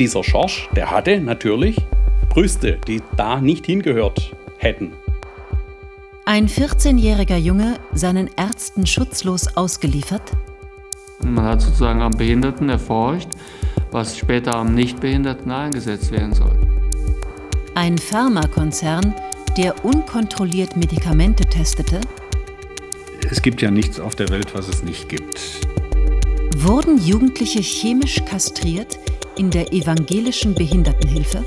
dieser Schorsch, der hatte natürlich Brüste, die da nicht hingehört hätten. Ein 14-jähriger Junge seinen Ärzten schutzlos ausgeliefert? Man hat sozusagen am Behinderten erforscht, was später am Nichtbehinderten eingesetzt werden soll. Ein Pharmakonzern, der unkontrolliert Medikamente testete? Es gibt ja nichts auf der Welt, was es nicht gibt. Wurden Jugendliche chemisch kastriert in der evangelischen Behindertenhilfe?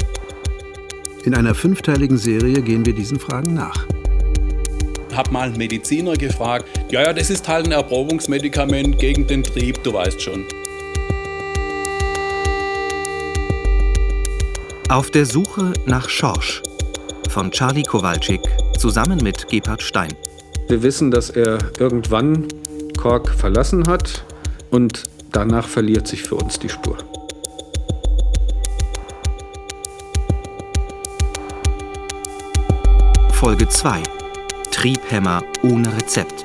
In einer fünfteiligen Serie gehen wir diesen Fragen nach. Hab mal einen Mediziner gefragt, ja, ja, das ist halt ein Erprobungsmedikament gegen den Trieb, du weißt schon. Auf der Suche nach Schorsch von Charlie Kowalczyk zusammen mit Gebhard Stein. Wir wissen, dass er irgendwann Kork verlassen hat und danach verliert sich für uns die Spur. Folge 2. Triebhämmer ohne Rezept.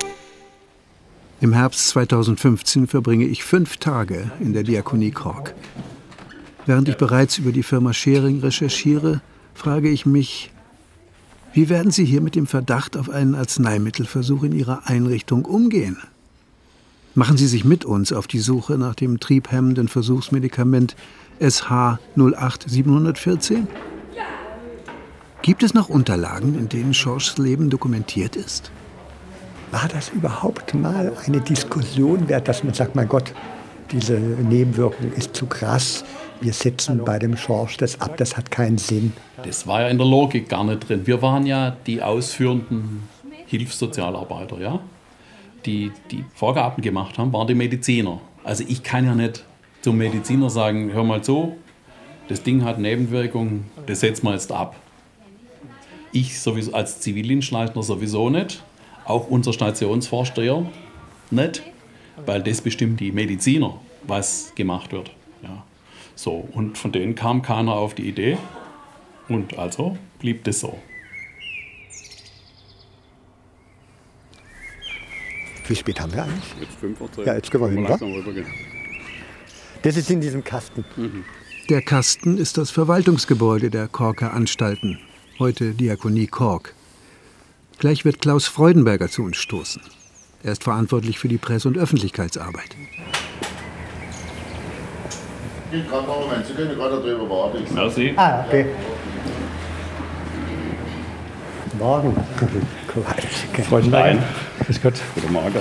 Im Herbst 2015 verbringe ich fünf Tage in der Diakonie Kork. Während ich bereits über die Firma Schering recherchiere, frage ich mich, wie werden Sie hier mit dem Verdacht auf einen Arzneimittelversuch in Ihrer Einrichtung umgehen? Machen Sie sich mit uns auf die Suche nach dem triebhemmenden Versuchsmedikament SH 08714? Gibt es noch Unterlagen, in denen Schorschs Leben dokumentiert ist? War das überhaupt mal eine Diskussion wert, dass man sagt, mein Gott, diese Nebenwirkung ist zu krass, wir setzen bei dem Schorsch das ab, das hat keinen Sinn. Das war ja in der Logik gar nicht drin. Wir waren ja die ausführenden Hilfssozialarbeiter, ja? Die die Vorgaben gemacht haben, waren die Mediziner. Also ich kann ja nicht zum Mediziner sagen, hör mal zu, das Ding hat Nebenwirkungen, das setzen wir jetzt ab. Ich sowieso als Zivildienstleister sowieso nicht, auch unser Stationsvorsteher nicht, weil das bestimmt die Mediziner, was gemacht wird. Ja. So, und von denen kam keiner auf die Idee und also blieb das so. Wie spät haben wir eigentlich? Jetzt fünf Uhr Ja, jetzt können wir hin, wa? Das ist in diesem Kasten. Der Kasten ist das Verwaltungsgebäude der Korker Anstalten, heute Diakonie Kork. Gleich wird Klaus Freudenberger zu uns stoßen. Er ist verantwortlich für die Presse- und Öffentlichkeitsarbeit. Geht gerade einen Moment, Sie können gerade drüber warten. Merci. Ah, okay. Morgen. Kowalczyk. Freudenberger. Grüß Gott. Guten Morgen.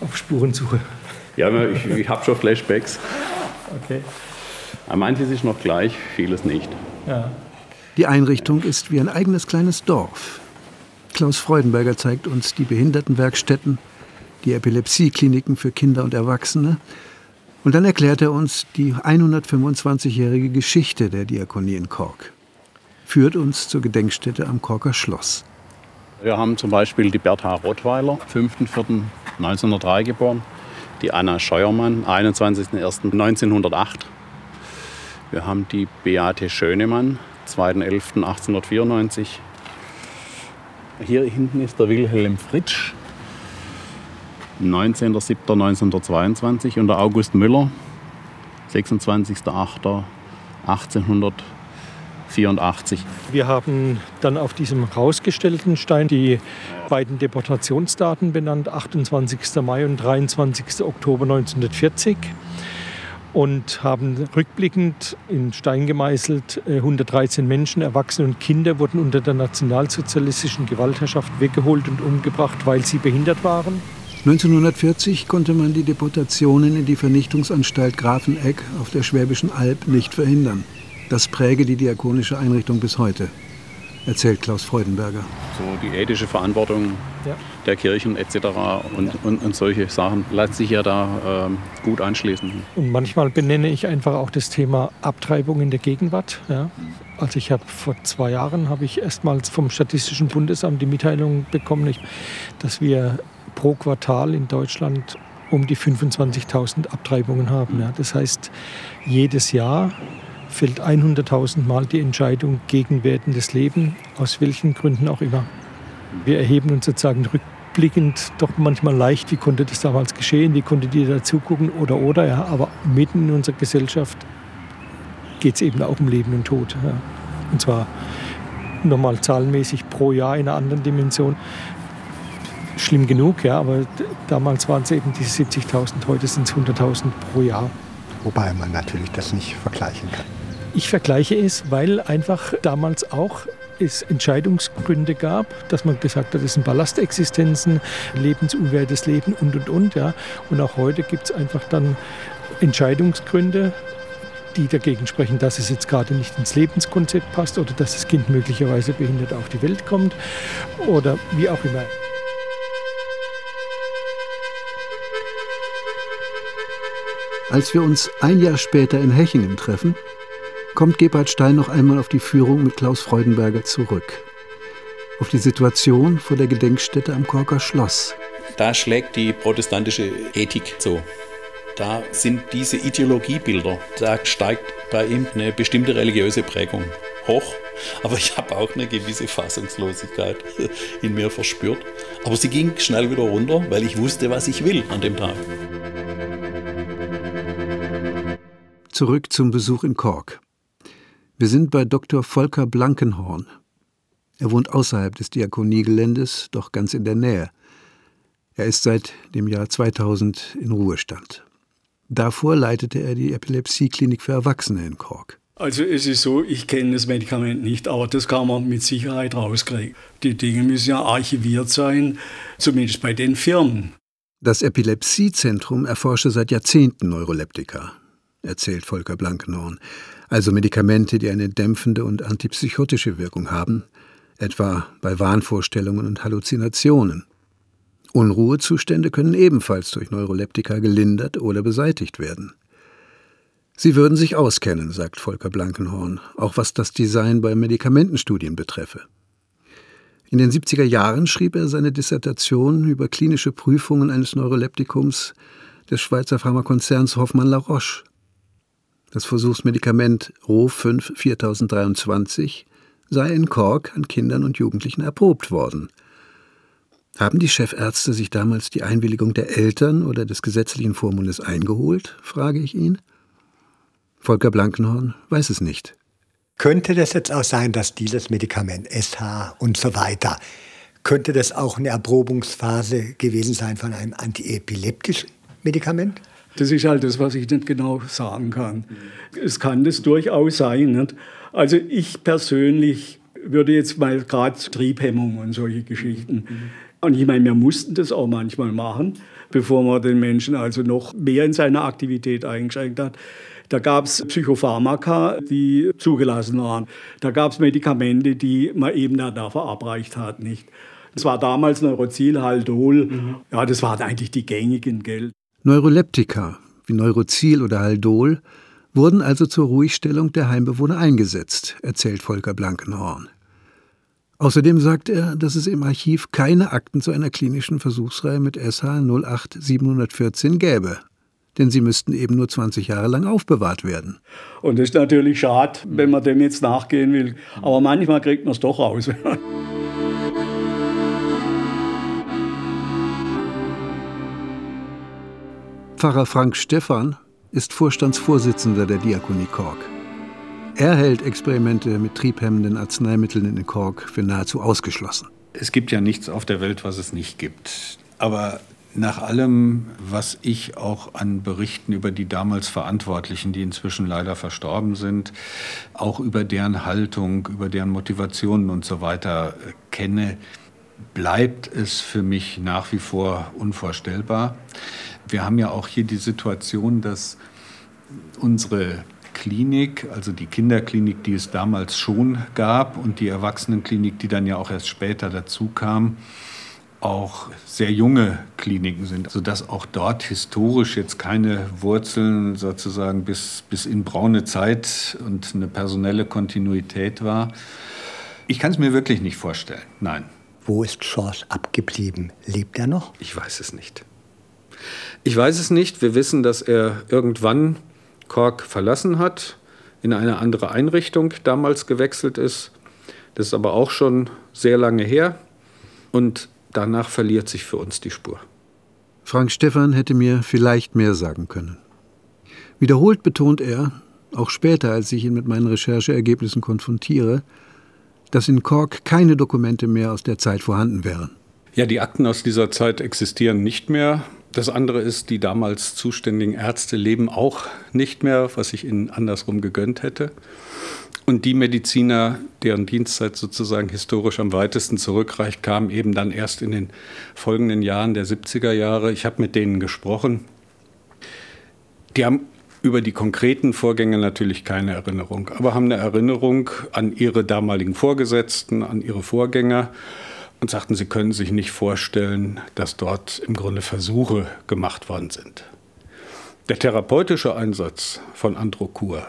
Auf Spurensuche. Ja, ich, ich habe schon Flashbacks. Okay. Aber manches ist noch gleich, vieles nicht. Ja. Die Einrichtung ist wie ein eigenes kleines Dorf. Klaus Freudenberger zeigt uns die Behindertenwerkstätten, die Epilepsiekliniken für Kinder und Erwachsene. Und dann erklärt er uns die 125-jährige Geschichte der Diakonie in Kork. Führt uns zur Gedenkstätte am Korker Schloss. Wir haben zum Beispiel die Bertha Rottweiler, 5.4.1903 geboren. Die Anna Scheuermann, 21.01.1908. Wir haben die Beate Schönemann, 2.11.1894. Hier hinten ist der Wilhelm Fritsch, 19.07.1922. Und der August Müller, 26.08.1884. Wir haben dann auf diesem rausgestellten Stein die beiden Deportationsdaten benannt, 28. Mai und 23. Oktober 1940 und haben rückblickend in Stein gemeißelt, äh, 113 Menschen, Erwachsene und Kinder wurden unter der nationalsozialistischen Gewaltherrschaft weggeholt und umgebracht, weil sie behindert waren. 1940 konnte man die Deportationen in die Vernichtungsanstalt Grafenegg auf der Schwäbischen Alb nicht verhindern. Das präge die diakonische Einrichtung bis heute, erzählt Klaus Freudenberger. So die ethische Verantwortung Ja. der Kirchen etc. Und, und, und solche Sachen lässt sich ja da ähm, gut anschließen. Und manchmal benenne ich einfach auch das Thema Abtreibung in der Gegenwart. Ja. Also ich habe vor zwei Jahren habe ich erstmals vom Statistischen Bundesamt die Mitteilung bekommen, dass wir pro Quartal in Deutschland um die 25.000 Abtreibungen haben. Ja. Das heißt, jedes Jahr fällt 100.000 Mal die Entscheidung gegen werdendes Leben, aus welchen Gründen auch immer. Wir erheben uns sozusagen rückblickend doch manchmal leicht, wie konnte das damals geschehen, wie konnte die da zugucken oder oder, ja, aber mitten in unserer Gesellschaft geht es eben auch um Leben und Tod. Ja. Und zwar nochmal zahlenmäßig pro Jahr in einer anderen Dimension. Schlimm genug, ja, aber damals waren es eben diese 70.000, heute sind es 100.000 pro Jahr. Wobei man natürlich das nicht vergleichen kann. Ich vergleiche es, weil einfach damals auch es Entscheidungsgründe gab, dass man gesagt hat, das sind Ballastexistenzen, lebensunwertes Leben und und und. Ja. Und auch heute gibt es einfach dann Entscheidungsgründe, die dagegen sprechen, dass es jetzt gerade nicht ins Lebenskonzept passt oder dass das Kind möglicherweise behindert auf die Welt kommt oder wie auch immer. Als wir uns ein Jahr später in Hechingen treffen, kommt Gebhard Stein noch einmal auf die Führung mit Klaus Freudenberger zurück. Auf die Situation vor der Gedenkstätte am Korker Schloss. Da schlägt die protestantische Ethik zu. Da sind diese Ideologiebilder, da steigt bei ihm eine bestimmte religiöse Prägung hoch. Aber ich habe auch eine gewisse Fassungslosigkeit in mir verspürt. Aber sie ging schnell wieder runter, weil ich wusste, was ich will an dem Tag. Zurück zum Besuch in Kork. Wir sind bei Dr. Volker Blankenhorn. Er wohnt außerhalb des Diakoniegeländes, doch ganz in der Nähe. Er ist seit dem Jahr 2000 in Ruhestand. Davor leitete er die Epilepsieklinik für Erwachsene in Kork. Also es ist so, ich kenne das Medikament nicht, aber das kann man mit Sicherheit rauskriegen. Die Dinge müssen ja archiviert sein, zumindest bei den Firmen. Das Epilepsiezentrum erforsche seit Jahrzehnten Neuroleptika, erzählt Volker Blankenhorn, also Medikamente, die eine dämpfende und antipsychotische Wirkung haben, etwa bei Wahnvorstellungen und Halluzinationen. Unruhezustände können ebenfalls durch Neuroleptika gelindert oder beseitigt werden. Sie würden sich auskennen, sagt Volker Blankenhorn, auch was das Design bei Medikamentenstudien betreffe. In den 70er Jahren schrieb er seine Dissertation über klinische Prüfungen eines Neuroleptikums des Schweizer Pharmakonzerns Hoffmann La Roche. Das Versuchsmedikament Ro 5 4023 sei in Kork an Kindern und Jugendlichen erprobt worden – haben die Chefärzte sich damals die Einwilligung der Eltern oder des gesetzlichen Vormundes eingeholt, frage ich ihn. Volker Blankenhorn weiß es nicht. Könnte das jetzt auch sein, dass dieses Medikament SH und so weiter, könnte das auch eine Erprobungsphase gewesen sein von einem antiepileptischen Medikament? Das ist halt das, was ich nicht genau sagen kann. Es kann das durchaus sein. Nicht? Also ich persönlich würde jetzt mal gerade Triebhemmung und solche Geschichten. Und ich meine, wir mussten das auch manchmal machen, bevor man den Menschen also noch mehr in seiner Aktivität eingeschränkt hat. Da gab es Psychopharmaka, die zugelassen waren. Da gab es Medikamente, die man eben da verabreicht hat, nicht. Das war damals Neurozil, Haldol. Mhm. Ja, das waren eigentlich die gängigen Geld. Neuroleptika wie Neurozil oder Haldol wurden also zur Ruhigstellung der Heimbewohner eingesetzt, erzählt Volker Blankenhorn. Außerdem sagt er, dass es im Archiv keine Akten zu einer klinischen Versuchsreihe mit SH 08714 gäbe. Denn sie müssten eben nur 20 Jahre lang aufbewahrt werden. Und das ist natürlich schade, wenn man dem jetzt nachgehen will. Aber manchmal kriegt man es doch raus. Pfarrer Frank Stephan ist Vorstandsvorsitzender der Diakonie Kork. Er hält Experimente mit triebhemmenden Arzneimitteln in Kork für nahezu ausgeschlossen. Es gibt ja nichts auf der Welt, was es nicht gibt. Aber nach allem, was ich auch an Berichten über die damals Verantwortlichen, die inzwischen leider verstorben sind, auch über deren Haltung, über deren Motivationen und so weiter äh, kenne, bleibt es für mich nach wie vor unvorstellbar. Wir haben ja auch hier die Situation, dass unsere Klinik, also die Kinderklinik, die es damals schon gab und die Erwachsenenklinik, die dann ja auch erst später dazu kam, auch sehr junge Kliniken sind, sodass auch dort historisch jetzt keine Wurzeln sozusagen bis, bis in braune Zeit und eine personelle Kontinuität war. Ich kann es mir wirklich nicht vorstellen, nein. Wo ist George abgeblieben? Lebt er noch? Ich weiß es nicht. Ich weiß es nicht. Wir wissen, dass er irgendwann Kork verlassen hat, in eine andere Einrichtung damals gewechselt ist. Das ist aber auch schon sehr lange her. Und danach verliert sich für uns die Spur. Frank Stephan hätte mir vielleicht mehr sagen können. Wiederholt betont er, auch später, als ich ihn mit meinen Rechercheergebnissen konfrontiere, dass in Kork keine Dokumente mehr aus der Zeit vorhanden wären. Ja, die Akten aus dieser Zeit existieren nicht mehr. Das andere ist, die damals zuständigen Ärzte leben auch nicht mehr, was ich ihnen andersrum gegönnt hätte. Und die Mediziner, deren Dienstzeit sozusagen historisch am weitesten zurückreicht, kamen eben dann erst in den folgenden Jahren der 70er Jahre. Ich habe mit denen gesprochen. Die haben über die konkreten Vorgänge natürlich keine Erinnerung, aber haben eine Erinnerung an ihre damaligen Vorgesetzten, an ihre Vorgänger und sagten, sie können sich nicht vorstellen, dass dort im Grunde Versuche gemacht worden sind. Der therapeutische Einsatz von Androkur,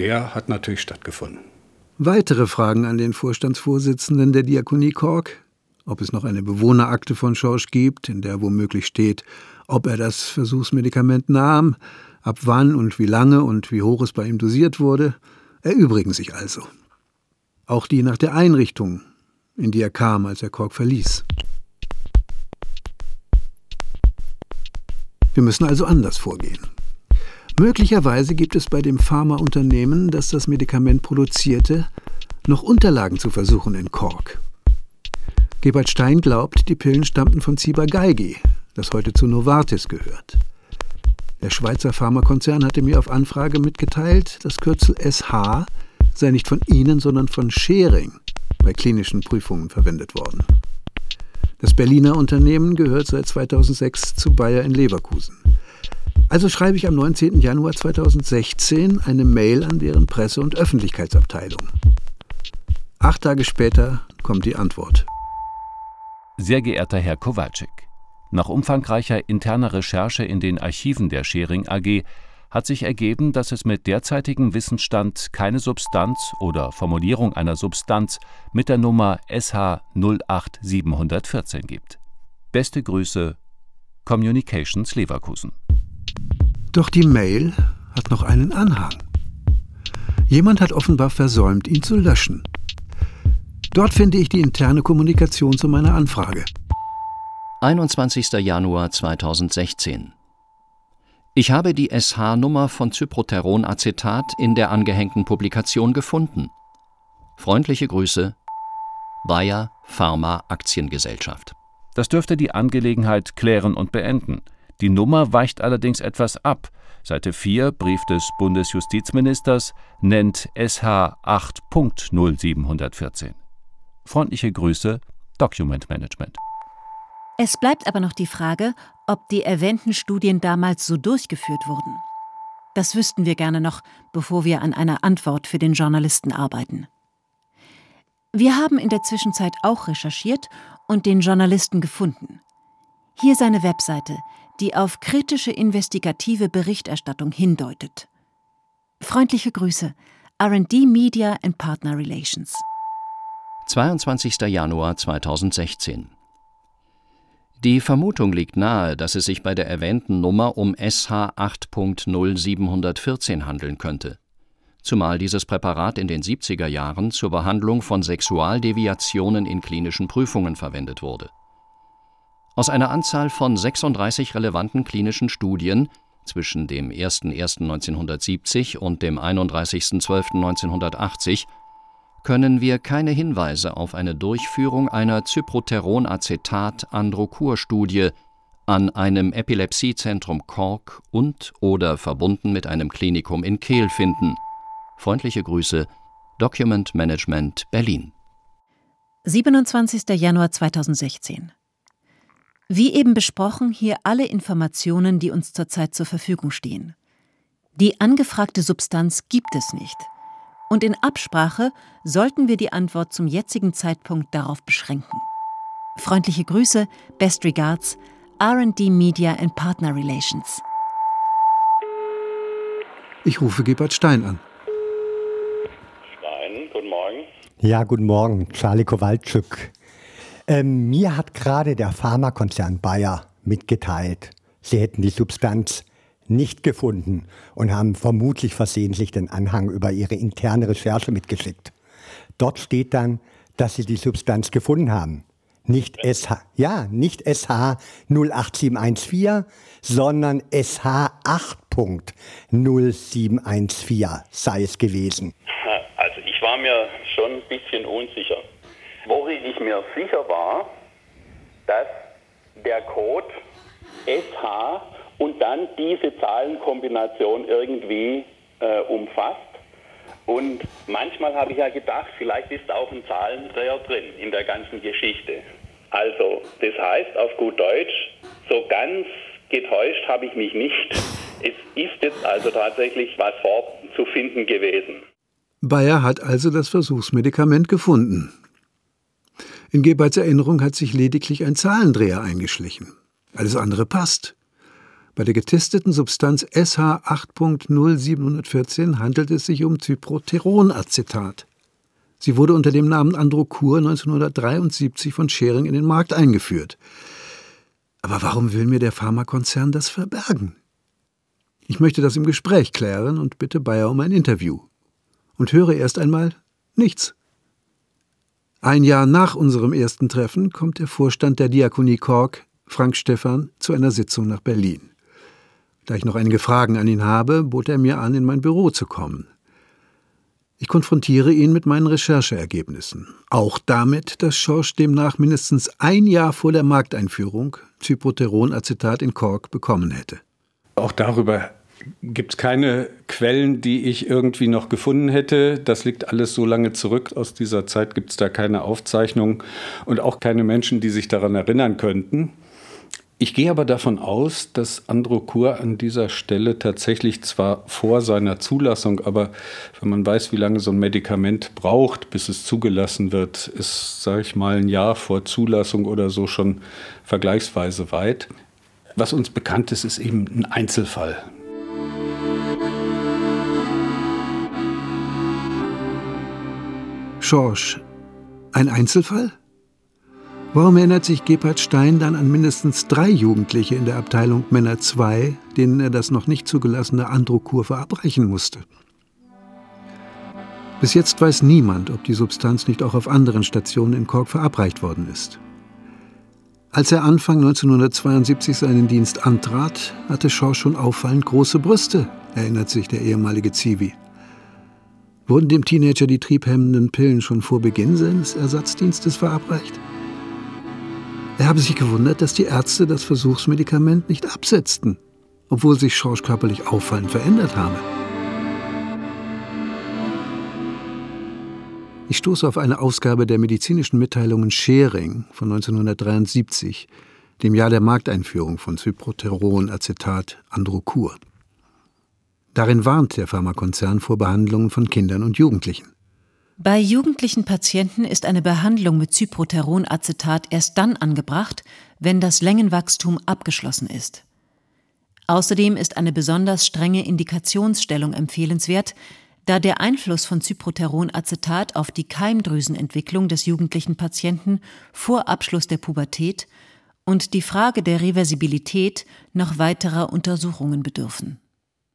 der hat natürlich stattgefunden. Weitere Fragen an den Vorstandsvorsitzenden der Diakonie Kork, ob es noch eine Bewohnerakte von Schorsch gibt, in der womöglich steht, ob er das Versuchsmedikament nahm, ab wann und wie lange und wie hoch es bei ihm dosiert wurde, erübrigen sich also. Auch die nach der Einrichtung, in die er kam, als er Kork verließ. Wir müssen also anders vorgehen. Möglicherweise gibt es bei dem Pharmaunternehmen, das das Medikament produzierte, noch Unterlagen zu versuchen in Kork. Gebert Stein glaubt, die Pillen stammten von Ciba-Geigy, das heute zu Novartis gehört. Der Schweizer Pharmakonzern hatte mir auf Anfrage mitgeteilt, das Kürzel SH sei nicht von Ihnen, sondern von Schering bei klinischen Prüfungen verwendet worden. Das Berliner Unternehmen gehört seit 2006 zu Bayer in Leverkusen. Also schreibe ich am 19. Januar 2016 eine Mail an deren Presse- und Öffentlichkeitsabteilung. Acht Tage später kommt die Antwort. Sehr geehrter Herr Kowalczyk, nach umfangreicher interner Recherche in den Archiven der Schering AG hat sich ergeben, dass es mit derzeitigem Wissensstand keine Substanz oder Formulierung einer Substanz mit der Nummer SH 08714 gibt. Beste Grüße, Communications Leverkusen. Doch die Mail hat noch einen Anhang. Jemand hat offenbar versäumt, ihn zu löschen. Dort finde ich die interne Kommunikation zu meiner Anfrage. 21. Januar 2016. Ich habe die SH-Nummer von Cyproteronacetat in der angehängten Publikation gefunden. Freundliche Grüße, Bayer Pharma Aktiengesellschaft. Das dürfte die Angelegenheit klären und beenden. Die Nummer weicht allerdings etwas ab. Seite 4, Brief des Bundesjustizministers, nennt SH 8.0714. Freundliche Grüße, Document Management. Es bleibt aber noch die Frage, ob die erwähnten Studien damals so durchgeführt wurden. Das wüssten wir gerne noch, bevor wir an einer Antwort für den Journalisten arbeiten. Wir haben in der Zwischenzeit auch recherchiert und den Journalisten gefunden. Hier seine Webseite, die auf kritische investigative Berichterstattung hindeutet. Freundliche Grüße, RD Media and Partner Relations. 22. Januar 2016 die Vermutung liegt nahe, dass es sich bei der erwähnten Nummer um SH 8.0714 handeln könnte, zumal dieses Präparat in den 70er Jahren zur Behandlung von Sexualdeviationen in klinischen Prüfungen verwendet wurde. Aus einer Anzahl von 36 relevanten klinischen Studien zwischen dem 01.01.1970 und dem 31.12.1980 können wir keine Hinweise auf eine Durchführung einer Cyproteronacetat-Androkur-Studie an einem Epilepsiezentrum Cork und oder verbunden mit einem Klinikum in Kehl finden. Freundliche Grüße, Document Management Berlin. 27. Januar 2016. Wie eben besprochen, hier alle Informationen, die uns zurzeit zur Verfügung stehen. Die angefragte Substanz gibt es nicht und in Absprache sollten wir die Antwort zum jetzigen Zeitpunkt darauf beschränken. Freundliche Grüße, Best Regards, RD Media and Partner Relations. Ich rufe Gebert Stein an. Stein, guten Morgen. Ja, guten Morgen, Charlie Kowalczyk. Ähm, mir hat gerade der Pharmakonzern Bayer mitgeteilt, sie hätten die Substanz nicht gefunden und haben vermutlich versehentlich den Anhang über ihre interne Recherche mitgeschickt. Dort steht dann, dass sie die Substanz gefunden haben, Nicht SH, ja, nicht SH 08714, sondern SH 8.0714 sei es gewesen. Also ich war mir schon ein bisschen unsicher. Worin ich mir sicher war, dass der Code SH und dann diese Zahlenkombination irgendwie äh, umfasst. Und manchmal habe ich ja gedacht, vielleicht ist auch ein Zahlendreher drin in der ganzen Geschichte. Also, das heißt auf gut Deutsch, so ganz getäuscht habe ich mich nicht. Es ist jetzt also tatsächlich was vorzufinden gewesen. Bayer hat also das Versuchsmedikament gefunden. In Geberts Erinnerung hat sich lediglich ein Zahlendreher eingeschlichen. Alles andere passt. Bei der getesteten Substanz SH 8.0714 handelt es sich um Cyproteronacetat. Sie wurde unter dem Namen Androcur 1973 von Schering in den Markt eingeführt. Aber warum will mir der Pharmakonzern das verbergen? Ich möchte das im Gespräch klären und bitte Bayer um ein Interview. Und höre erst einmal nichts. Ein Jahr nach unserem ersten Treffen kommt der Vorstand der Diakonie Kork, Frank Stephan, zu einer Sitzung nach Berlin. Da ich noch einige Fragen an ihn habe, bot er mir an, in mein Büro zu kommen. Ich konfrontiere ihn mit meinen Rechercheergebnissen. Auch damit, dass Schorsch demnach mindestens ein Jahr vor der Markteinführung Cyproteronacetat in Kork bekommen hätte. Auch darüber gibt es keine Quellen, die ich irgendwie noch gefunden hätte. Das liegt alles so lange zurück. Aus dieser Zeit gibt es da keine Aufzeichnungen und auch keine Menschen, die sich daran erinnern könnten. Ich gehe aber davon aus, dass Androcur an dieser Stelle tatsächlich zwar vor seiner Zulassung, aber wenn man weiß, wie lange so ein Medikament braucht, bis es zugelassen wird, ist, sage ich mal, ein Jahr vor Zulassung oder so schon vergleichsweise weit. Was uns bekannt ist, ist eben ein Einzelfall. Schorsch, ein Einzelfall? Warum erinnert sich Gebhard Stein dann an mindestens drei Jugendliche in der Abteilung Männer 2, denen er das noch nicht zugelassene Androkur verabreichen musste? Bis jetzt weiß niemand, ob die Substanz nicht auch auf anderen Stationen in Kork verabreicht worden ist. Als er Anfang 1972 seinen Dienst antrat, hatte Shaw schon auffallend große Brüste, erinnert sich der ehemalige Zivi. Wurden dem Teenager die triebhemmenden Pillen schon vor Beginn seines Ersatzdienstes verabreicht? Er habe sich gewundert, dass die Ärzte das Versuchsmedikament nicht absetzten, obwohl sich Schorsch körperlich auffallend verändert habe. Ich stoße auf eine Ausgabe der medizinischen Mitteilungen Schering von 1973, dem Jahr der Markteinführung von Cyproteron-Acetat Androcur. Darin warnt der Pharmakonzern vor Behandlungen von Kindern und Jugendlichen. Bei jugendlichen Patienten ist eine Behandlung mit Cyproteronacetat erst dann angebracht, wenn das Längenwachstum abgeschlossen ist. Außerdem ist eine besonders strenge Indikationsstellung empfehlenswert, da der Einfluss von Cyproteronacetat auf die Keimdrüsenentwicklung des jugendlichen Patienten vor Abschluss der Pubertät und die Frage der Reversibilität noch weiterer Untersuchungen bedürfen.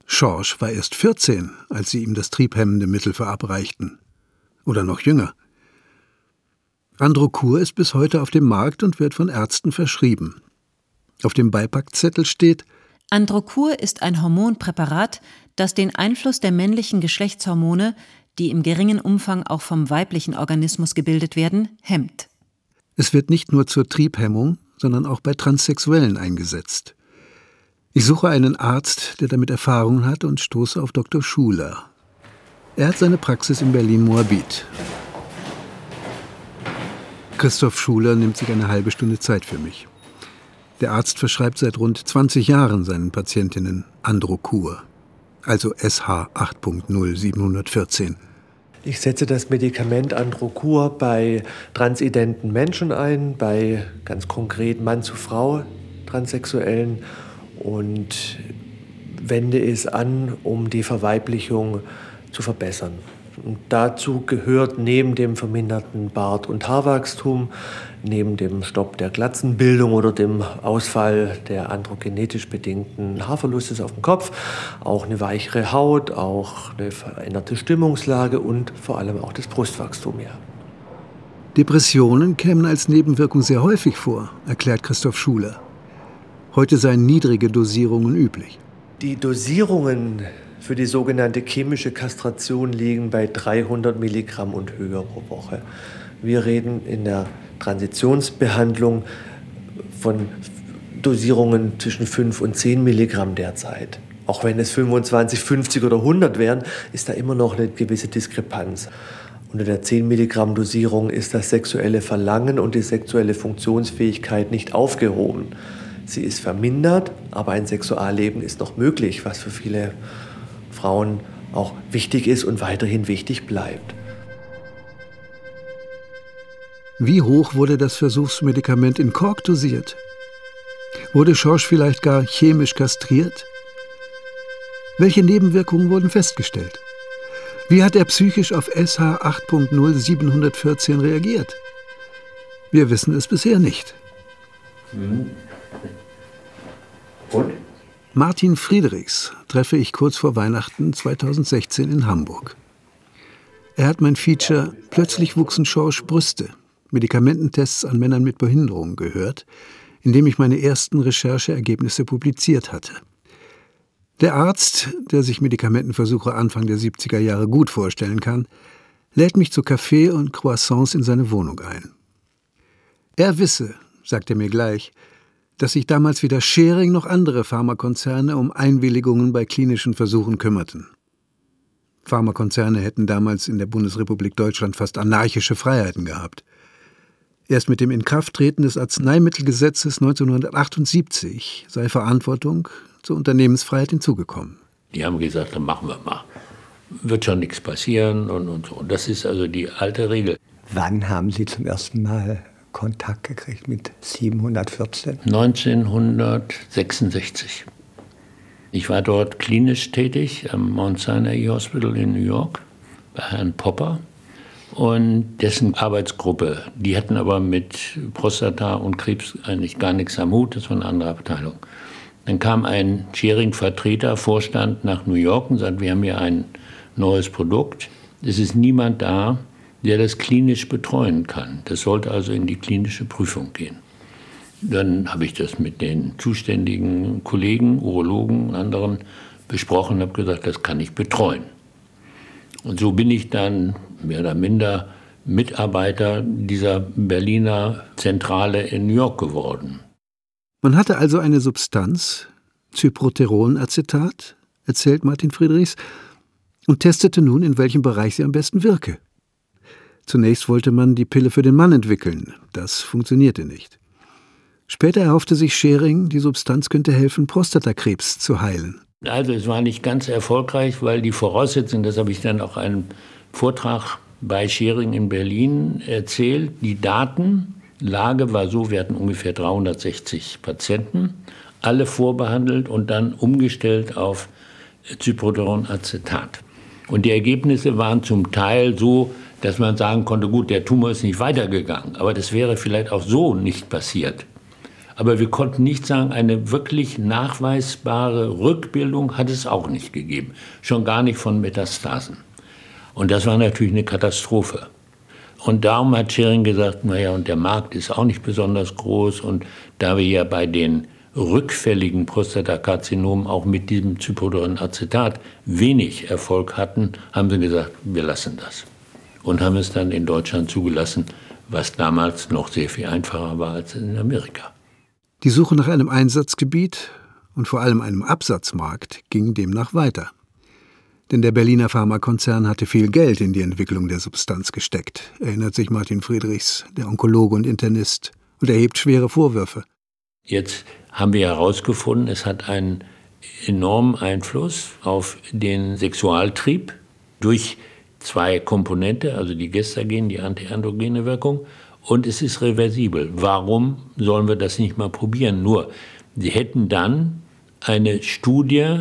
Schorsch war erst 14, als sie ihm das triebhemmende Mittel verabreichten oder noch jünger. Androcur ist bis heute auf dem Markt und wird von Ärzten verschrieben. Auf dem Beipackzettel steht Androcur ist ein Hormonpräparat, das den Einfluss der männlichen Geschlechtshormone, die im geringen Umfang auch vom weiblichen Organismus gebildet werden, hemmt. Es wird nicht nur zur Triebhemmung, sondern auch bei Transsexuellen eingesetzt. Ich suche einen Arzt, der damit Erfahrung hat und stoße auf Dr. Schuler. Er hat seine Praxis in Berlin-Moabit. Christoph Schuler nimmt sich eine halbe Stunde Zeit für mich. Der Arzt verschreibt seit rund 20 Jahren seinen Patientinnen Androkur, also SH 8.0714. Ich setze das Medikament Androkur bei transidenten Menschen ein, bei ganz konkret Mann zu Frau Transsexuellen und wende es an, um die Verweiblichung zu verbessern. Und dazu gehört neben dem verminderten Bart- und Haarwachstum, neben dem Stopp der Glatzenbildung oder dem Ausfall der androgenetisch bedingten Haarverlustes auf dem Kopf auch eine weichere Haut, auch eine veränderte Stimmungslage und vor allem auch das Brustwachstum. Ja. Depressionen kämen als Nebenwirkung sehr häufig vor, erklärt Christoph Schuler. Heute seien niedrige Dosierungen üblich. Die Dosierungen für die sogenannte chemische Kastration liegen bei 300 Milligramm und höher pro Woche. Wir reden in der Transitionsbehandlung von Dosierungen zwischen 5 und 10 Milligramm derzeit. Auch wenn es 25, 50 oder 100 wären, ist da immer noch eine gewisse Diskrepanz. Unter der 10 Milligramm Dosierung ist das sexuelle Verlangen und die sexuelle Funktionsfähigkeit nicht aufgehoben. Sie ist vermindert, aber ein Sexualleben ist noch möglich, was für viele Frauen auch wichtig ist und weiterhin wichtig bleibt. Wie hoch wurde das Versuchsmedikament in Kork dosiert? Wurde Schorsch vielleicht gar chemisch kastriert? Welche Nebenwirkungen wurden festgestellt? Wie hat er psychisch auf SH 8.0 714 reagiert? Wir wissen es bisher nicht. Mhm. Und? Martin Friedrichs treffe ich kurz vor Weihnachten 2016 in Hamburg. Er hat mein Feature Plötzlich wuchsen Schorsch Brüste, Medikamententests an Männern mit Behinderung gehört, in dem ich meine ersten Rechercheergebnisse publiziert hatte. Der Arzt, der sich Medikamentenversuche Anfang der 70er Jahre gut vorstellen kann, lädt mich zu Kaffee und Croissants in seine Wohnung ein. Er wisse, sagt er mir gleich, dass sich damals weder Schering noch andere Pharmakonzerne um Einwilligungen bei klinischen Versuchen kümmerten. Pharmakonzerne hätten damals in der Bundesrepublik Deutschland fast anarchische Freiheiten gehabt. Erst mit dem Inkrafttreten des Arzneimittelgesetzes 1978 sei Verantwortung zur Unternehmensfreiheit hinzugekommen. Die haben gesagt, dann machen wir mal. Wird schon nichts passieren und, und so. Und das ist also die alte Regel. Wann haben Sie zum ersten Mal Kontakt gekriegt mit 714? 1966. Ich war dort klinisch tätig am Mount Sinai Hospital in New York bei Herrn Popper und dessen Arbeitsgruppe. Die hatten aber mit Prostata und Krebs eigentlich gar nichts am Hut, das war eine andere Abteilung. Dann kam ein Sharing-Vertreter, Vorstand nach New York und sagte, wir haben hier ein neues Produkt. Es ist niemand da, der das klinisch betreuen kann. Das sollte also in die klinische Prüfung gehen. Dann habe ich das mit den zuständigen Kollegen, Urologen und anderen besprochen habe gesagt, das kann ich betreuen. Und so bin ich dann mehr oder minder Mitarbeiter dieser Berliner Zentrale in New York geworden. Man hatte also eine Substanz, Cyproteronacetat, erzählt Martin Friedrichs, und testete nun, in welchem Bereich sie am besten wirke. Zunächst wollte man die Pille für den Mann entwickeln. Das funktionierte nicht. Später erhoffte sich Schering, die Substanz könnte helfen, Prostatakrebs zu heilen. Also es war nicht ganz erfolgreich, weil die Voraussetzungen, das habe ich dann auch einem Vortrag bei Schering in Berlin erzählt, die Datenlage war so, wir hatten ungefähr 360 Patienten, alle vorbehandelt und dann umgestellt auf Cyproteronacetat. Und die Ergebnisse waren zum Teil so, dass man sagen konnte, gut, der Tumor ist nicht weitergegangen, aber das wäre vielleicht auch so nicht passiert. Aber wir konnten nicht sagen, eine wirklich nachweisbare Rückbildung hat es auch nicht gegeben, schon gar nicht von Metastasen. Und das war natürlich eine Katastrophe. Und darum hat Schering gesagt, naja, und der Markt ist auch nicht besonders groß. Und da wir ja bei den rückfälligen Prostatakarzinomen auch mit diesem Cyprodonacetat wenig Erfolg hatten, haben sie gesagt, wir lassen das und haben es dann in Deutschland zugelassen, was damals noch sehr viel einfacher war als in Amerika. Die Suche nach einem Einsatzgebiet und vor allem einem Absatzmarkt ging demnach weiter. Denn der Berliner Pharmakonzern hatte viel Geld in die Entwicklung der Substanz gesteckt, erinnert sich Martin Friedrichs, der Onkologe und Internist, und erhebt schwere Vorwürfe. Jetzt haben wir herausgefunden, es hat einen enormen Einfluss auf den Sexualtrieb durch zwei Komponente, also die Gestagen, die antiandrogene Wirkung, und es ist reversibel. Warum sollen wir das nicht mal probieren? Nur, sie hätten dann eine Studie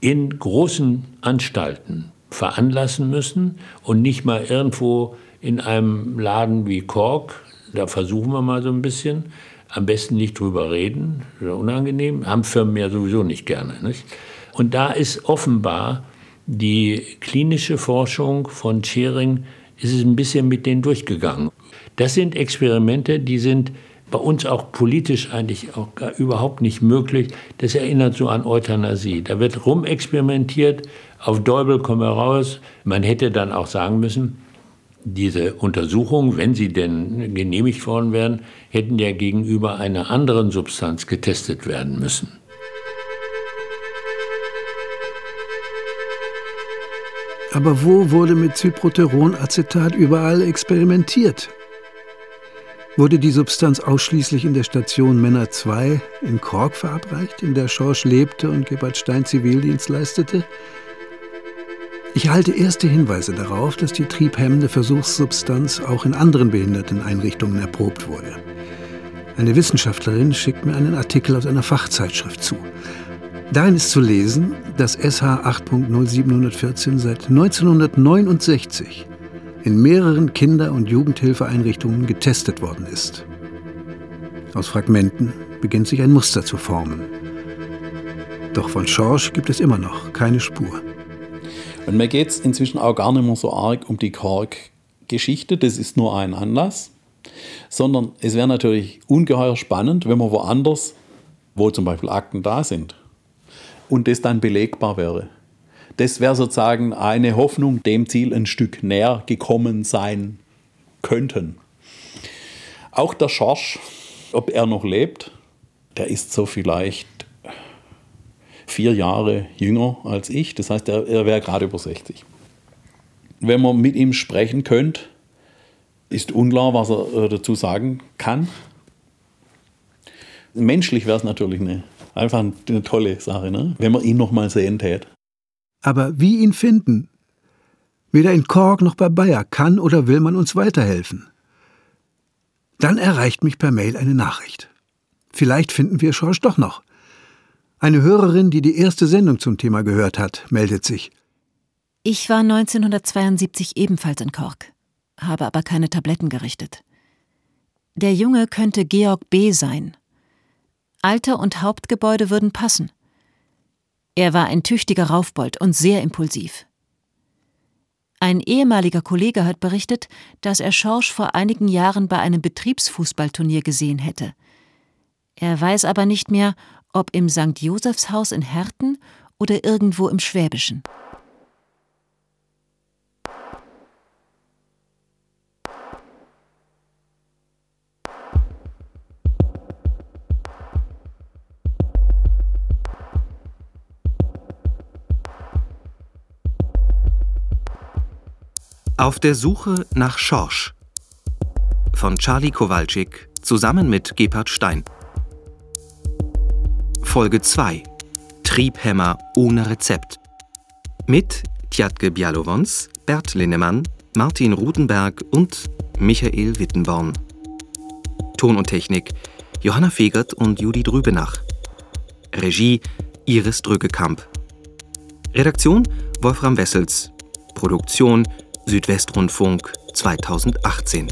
in großen Anstalten veranlassen müssen und nicht mal irgendwo in einem Laden wie Kork, da versuchen wir mal so ein bisschen, am besten nicht drüber reden, unangenehm, haben Firmen ja sowieso nicht gerne. Nicht? Und da ist offenbar die klinische Forschung von Schering ist es ein bisschen mit denen durchgegangen. Das sind Experimente, die sind bei uns auch politisch eigentlich auch überhaupt nicht möglich. Das erinnert so an Euthanasie. Da wird rumexperimentiert, auf Däubel kommen wir raus. Man hätte dann auch sagen müssen, diese Untersuchungen, wenn sie denn genehmigt worden wären, hätten ja gegenüber einer anderen Substanz getestet werden müssen. Aber wo wurde mit Cyproteronacetat überall experimentiert? Wurde die Substanz ausschließlich in der Station Männer 2 in Kork verabreicht, in der Schorsch lebte und Gebhard Stein Zivildienst leistete? Ich halte erste Hinweise darauf, dass die triebhemmende Versuchssubstanz auch in anderen Behinderteneinrichtungen erprobt wurde. Eine Wissenschaftlerin schickt mir einen Artikel aus einer Fachzeitschrift zu. Darin ist zu lesen, dass SH 8.0714 seit 1969 in mehreren Kinder- und Jugendhilfeeinrichtungen getestet worden ist. Aus Fragmenten beginnt sich ein Muster zu formen. Doch von Schorsch gibt es immer noch keine Spur. Und mir geht es inzwischen auch gar nicht mehr so arg um die Kork-Geschichte, das ist nur ein Anlass, sondern es wäre natürlich ungeheuer spannend, wenn man woanders, wo zum Beispiel Akten da sind, und das dann belegbar wäre. Das wäre sozusagen eine Hoffnung, dem Ziel ein Stück näher gekommen sein könnten. Auch der Schorsch, ob er noch lebt, der ist so vielleicht vier Jahre jünger als ich. Das heißt, er, er wäre gerade über 60. Wenn man mit ihm sprechen könnte, ist unklar, was er äh, dazu sagen kann. Menschlich wäre es natürlich eine, einfach eine tolle Sache, ne? wenn man ihn noch mal sehen täte. Aber wie ihn finden? Weder in Kork noch bei Bayer kann oder will man uns weiterhelfen. Dann erreicht mich per Mail eine Nachricht. Vielleicht finden wir Schorsch doch noch. Eine Hörerin, die die erste Sendung zum Thema gehört hat, meldet sich. Ich war 1972 ebenfalls in Kork, habe aber keine Tabletten gerichtet. Der Junge könnte Georg B. sein. Alter und Hauptgebäude würden passen. Er war ein tüchtiger Raufbold und sehr impulsiv. Ein ehemaliger Kollege hat berichtet, dass er Schorsch vor einigen Jahren bei einem Betriebsfußballturnier gesehen hätte. Er weiß aber nicht mehr, ob im St. Josephshaus in Herten oder irgendwo im Schwäbischen. Auf der Suche nach Schorsch von Charlie Kowalczyk zusammen mit Gebhard Stein. Folge 2 Triebhämmer ohne Rezept. Mit Tjatke Bialowons, Bert Linnemann, Martin Rudenberg und Michael Wittenborn. Ton und Technik Johanna Fegert und Judith Rübenach. Regie Iris Drückekamp. Redaktion Wolfram Wessels. Produktion Südwestrundfunk 2018.